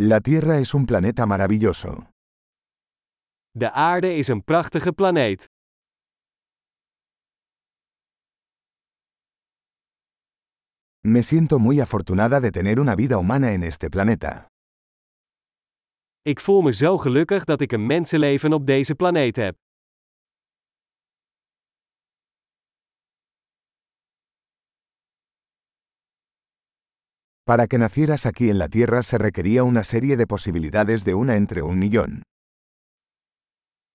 La Tierra es un planeta maravilloso. De aarde is een prachtige planeet. Me siento muy afortunada de tener una vida humana en este planeta. Ik voel me zo gelukkig dat ik een mensenleven op deze planeet heb. Para que nacieras aquí en la Tierra se requería una serie de posibilidades de una entre un millón.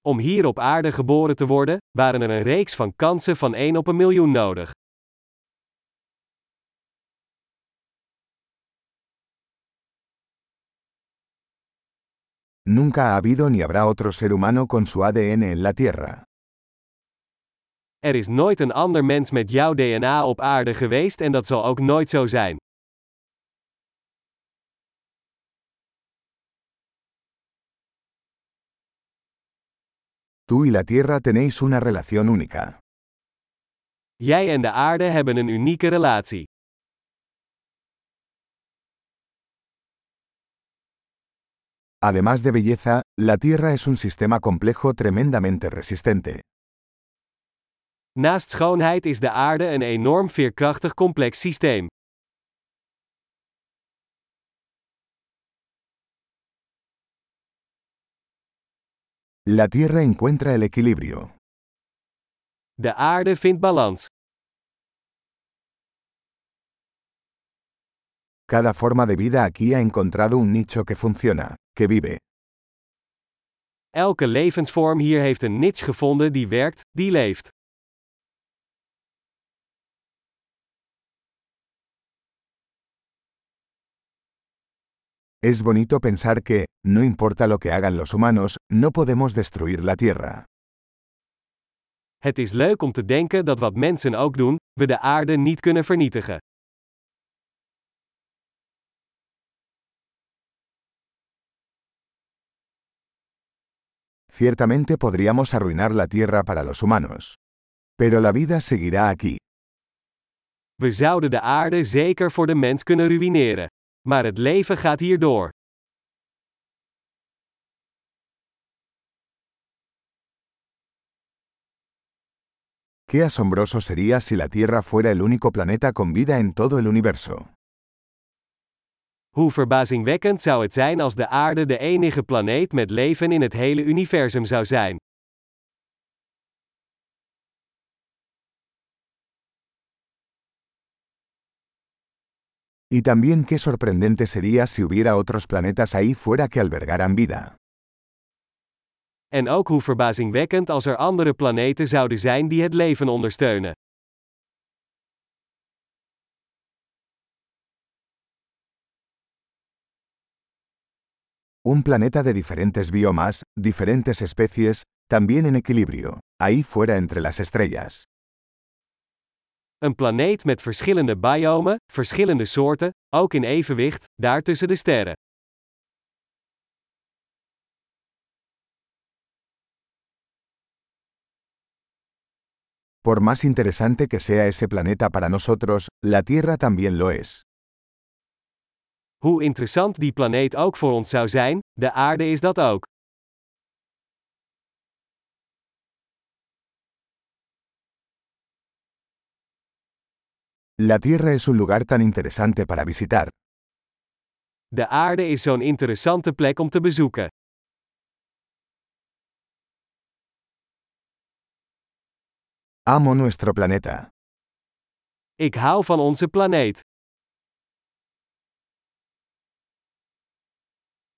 Om hier op aarde geboren te worden, waren er een reeks van kansen van 1 op een miljoen nodig. Nunca ha habido ni habrá otro ser humano con su ADN en la Tierra. Er is nooit een ander mens met jouw DNA op aarde geweest en dat zal ook nooit zo zijn. Tú y la Tierra tenéis una relación única. Jij en de aarde hebben een unieke relatie. Además de belleza, la Tierra es un sistema complejo tremendamente resistente. Naast schoonheid is de aarde een enorm veerkrachtig complex systeem. La Tierra encuentra el equilibrio. De aarde vindt balans. Cada forma de vida aquí ha encontrado un nicho que funciona, que vive. Elke levensvorm hier heeft een niche gevonden die werkt, die leeft. Es bonito pensar que, no importa lo que hagan los humanos, no podemos destruir la Tierra. Het is leuk om te denken dat wat mensen ook doen, we de aarde niet kunnen vernietigen. Ciertamente podríamos arruinar la Tierra para los humanos. Pero la vida seguirá aquí. We zouden de aarde zeker voor de mens kunnen ruïneren. Maar het leven gaat hier door. Qué asombroso sería si la Tierra fuera el único planeta con vida en todo el universo. Hoe verbazingwekkend zou het zijn als de aarde de enige planeet met leven in het hele universum zou zijn. Y también qué sorprendente sería si hubiera otros planetas ahí fuera que albergaran vida. En ook hoe verbazingwekkend als er andere planeten zouden zijn die het leven ondersteunen. Un planeta de diferentes biomas, diferentes especies, también en equilibrio, ahí fuera entre las estrellas. Een planeet met verschillende biomen, verschillende soorten, ook in evenwicht, daar tussen de sterren. Por más interesante que sea ese planeta para nosotros, la Tierra también lo es. Hoe interessant die planeet ook voor ons zou zijn, de aarde is dat ook. La Tierra es un lugar tan interesante para visitar. De aarde is zo'n interessante plek om te bezoeken. Amo nuestro planeta. Ik hou van onze planeet.